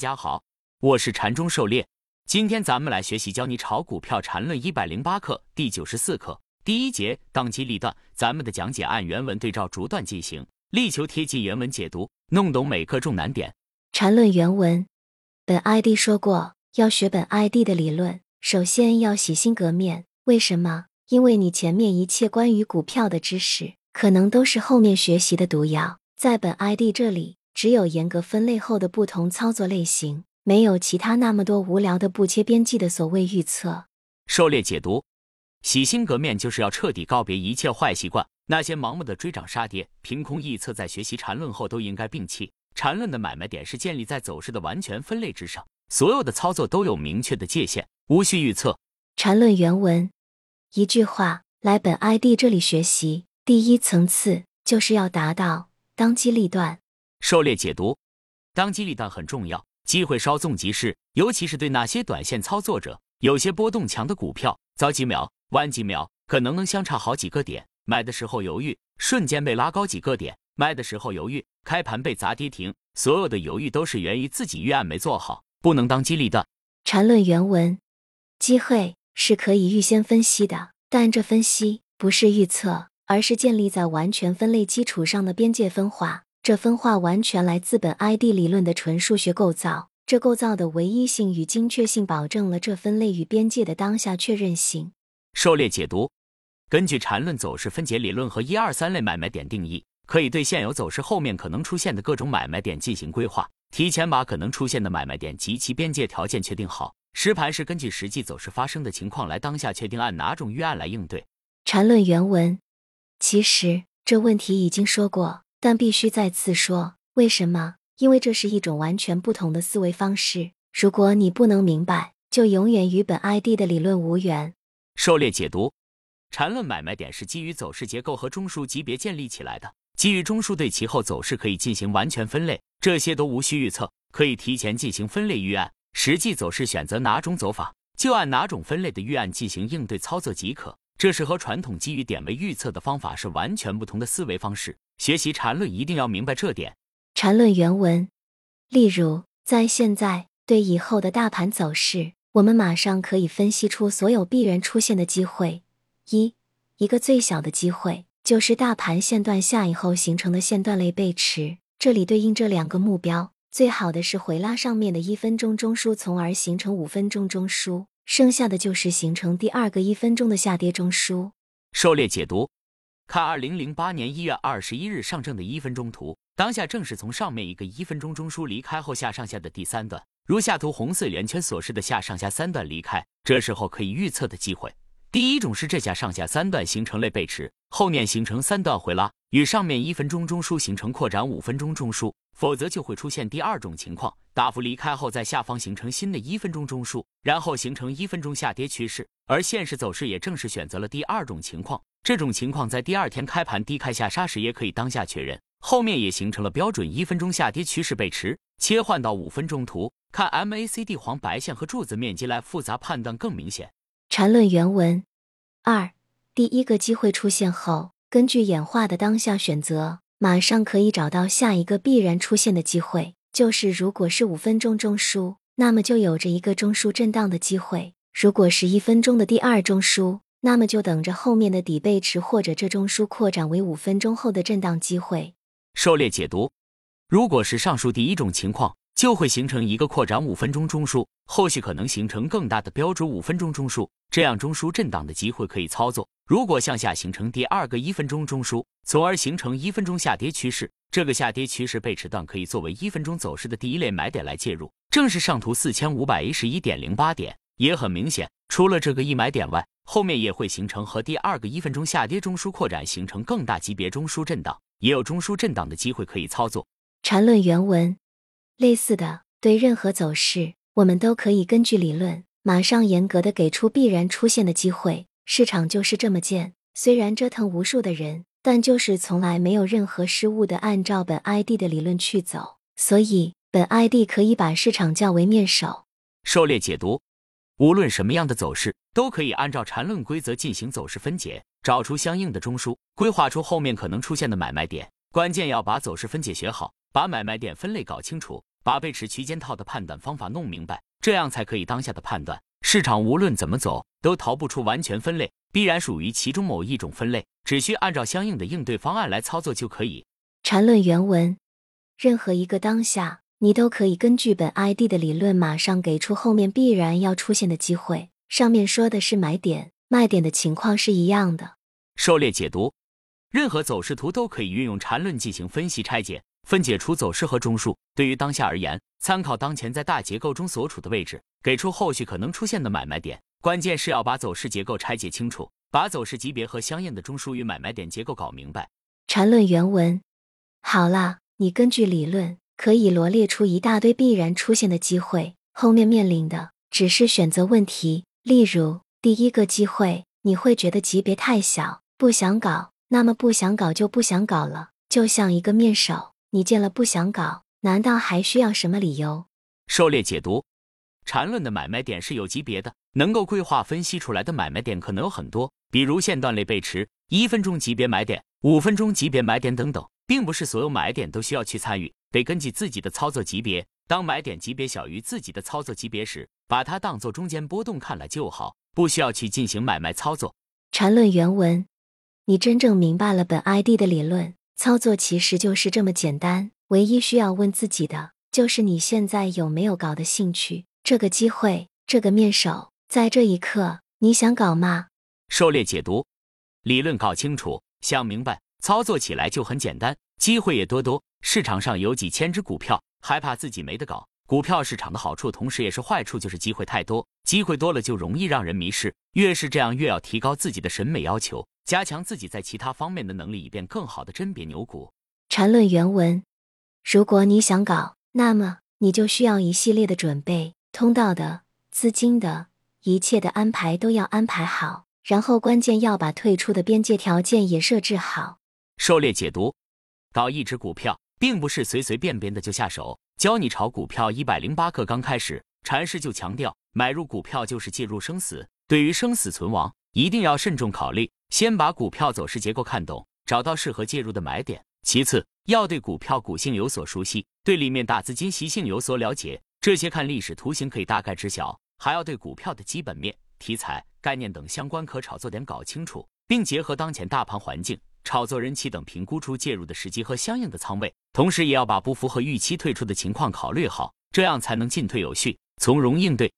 大家好，我是禅中狩猎。今天咱们来学习教你炒股票禅论一百零八课第九十四课第一节当机立断。咱们的讲解按原文对照逐段进行，力求贴近原文解读，弄懂每课重难点。禅论原文：本 ID 说过，要学本 ID 的理论，首先要洗心革面。为什么？因为你前面一切关于股票的知识，可能都是后面学习的毒药。在本 ID 这里。只有严格分类后的不同操作类型，没有其他那么多无聊的不切边际的所谓预测。狩猎解读，洗心革面就是要彻底告别一切坏习惯，那些盲目的追涨杀跌、凭空臆测，在学习缠论后都应该摒弃。缠论的买卖点是建立在走势的完全分类之上，所有的操作都有明确的界限，无需预测。缠论原文一句话，来本 ID 这里学习，第一层次就是要达到当机立断。狩猎解读，当机立断很重要，机会稍纵即逝，尤其是对那些短线操作者。有些波动强的股票，早几秒、晚几秒，可能能相差好几个点。买的时候犹豫，瞬间被拉高几个点；卖的时候犹豫，开盘被砸跌停。所有的犹豫都是源于自己预案没做好，不能当机立断。缠论原文：机会是可以预先分析的，但这分析不是预测，而是建立在完全分类基础上的边界分化。这分化完全来自本 ID 理论的纯数学构造，这构造的唯一性与精确性保证了这分类与边界的当下确认性。狩猎解读：根据缠论走势分解理论和一二三类买卖点定义，可以对现有走势后面可能出现的各种买卖点进行规划，提前把可能出现的买卖点及其边界条件确定好。实盘是根据实际走势发生的情况来当下确定按哪种预案来应对。缠论原文：其实这问题已经说过。但必须再次说，为什么？因为这是一种完全不同的思维方式。如果你不能明白，就永远与本 ID 的理论无缘。狩猎解读：缠论买卖点是基于走势结构和中枢级别建立起来的，基于中枢对其后走势可以进行完全分类，这些都无需预测，可以提前进行分类预案。实际走势选择哪种走法，就按哪种分类的预案进行应对操作即可。这是和传统基于点位预测的方法是完全不同的思维方式。学习缠论一定要明白这点。缠论原文，例如，在现在对以后的大盘走势，我们马上可以分析出所有必然出现的机会。一，一个最小的机会就是大盘线段下以后形成的线段类背驰，这里对应这两个目标。最好的是回拉上面的一分钟中枢，从而形成五分钟中枢，剩下的就是形成第二个一分钟的下跌中枢。狩猎解读。看二零零八年一月二十一日上证的一分钟图，当下正是从上面一个一分钟中枢离开后下上下的第三段，如下图红色圆圈所示的下上下三段离开，这时候可以预测的机会。第一种是这下上下三段形成类背驰，后面形成三段回拉，与上面一分钟中枢形成扩展五分钟中枢；否则就会出现第二种情况，大幅离开后在下方形成新的一分钟中枢，然后形成一分钟下跌趋势。而现实走势也正是选择了第二种情况。这种情况在第二天开盘低开下杀时也可以当下确认，后面也形成了标准一分钟下跌趋势背驰。切换到五分钟图，看 MACD 黄白线和柱子面积来复杂判断更明显。缠论原文二，第一个机会出现后，根据演化的当下选择，马上可以找到下一个必然出现的机会。就是如果是五分钟中枢，那么就有着一个中枢震荡的机会；如果是一分钟的第二中枢，那么就等着后面的底背驰或者这中枢扩展为五分钟后的震荡机会。狩猎解读，如果是上述第一种情况。就会形成一个扩展五分钟中枢，后续可能形成更大的标准五分钟中枢，这样中枢震荡的机会可以操作。如果向下形成第二个一分钟中枢，从而形成一分钟下跌趋势，这个下跌趋势背驰段可以作为一分钟走势的第一类买点来介入。正是上图四千五百一十一点零八点，也很明显，除了这个一买点外，后面也会形成和第二个一分钟下跌中枢扩展，形成更大级别中枢震荡，也有中枢震荡的机会可以操作。缠论原文。类似的，对任何走势，我们都可以根据理论，马上严格的给出必然出现的机会。市场就是这么贱，虽然折腾无数的人，但就是从来没有任何失误的按照本 ID 的理论去走。所以，本 ID 可以把市场叫为面首。狩猎解读，无论什么样的走势，都可以按照缠论规则进行走势分解，找出相应的中枢，规划出后面可能出现的买卖点。关键要把走势分解学好，把买卖点分类搞清楚。把背驰区间套的判断方法弄明白，这样才可以当下的判断。市场无论怎么走，都逃不出完全分类，必然属于其中某一种分类，只需按照相应的应对方案来操作就可以。缠论原文：任何一个当下，你都可以根据本 ID 的理论，马上给出后面必然要出现的机会。上面说的是买点、卖点的情况是一样的。狩猎解读：任何走势图都可以运用缠论进行分析拆解，分解出走势和中枢。对于当下而言，参考当前在大结构中所处的位置，给出后续可能出现的买卖点。关键是要把走势结构拆解清楚，把走势级别和相应的中枢与买卖点结构搞明白。缠论原文。好了，你根据理论可以罗列出一大堆必然出现的机会，后面面临的只是选择问题。例如，第一个机会，你会觉得级别太小，不想搞，那么不想搞就不想搞了。就像一个面手，你见了不想搞，难道还需要什么理由？狩猎解读：缠论的买卖点是有级别的，能够规划分析出来的买卖点可能有很多，比如线段类背驰、一分钟级别买点、五分钟级别买点等等。并不是所有买点都需要去参与，得根据自己的操作级别。当买点级别小于自己的操作级别时，把它当做中间波动看了就好，不需要去进行买卖操作。缠论原文：你真正明白了本 ID 的理论，操作其实就是这么简单。唯一需要问自己的，就是你现在有没有搞的兴趣？这个机会，这个面手，在这一刻，你想搞吗？狩猎解读：理论搞清楚，想明白。操作起来就很简单，机会也多多。市场上有几千只股票，害怕自己没得搞。股票市场的好处，同时也是坏处，就是机会太多，机会多了就容易让人迷失。越是这样，越要提高自己的审美要求，加强自己在其他方面的能力，以便更好的甄别牛股。缠论原文：如果你想搞，那么你就需要一系列的准备，通道的、资金的，一切的安排都要安排好。然后关键要把退出的边界条件也设置好。狩猎解读，搞一只股票，并不是随随便便的就下手。教你炒股票一百零八课刚开始，禅师就强调，买入股票就是介入生死。对于生死存亡，一定要慎重考虑。先把股票走势结构看懂，找到适合介入的买点。其次，要对股票股性有所熟悉，对里面大资金习性有所了解。这些看历史图形可以大概知晓，还要对股票的基本面、题材、概念等相关可炒作点搞清楚，并结合当前大盘环境。炒作人气等评估出介入的时机和相应的仓位，同时也要把不符合预期退出的情况考虑好，这样才能进退有序，从容应对。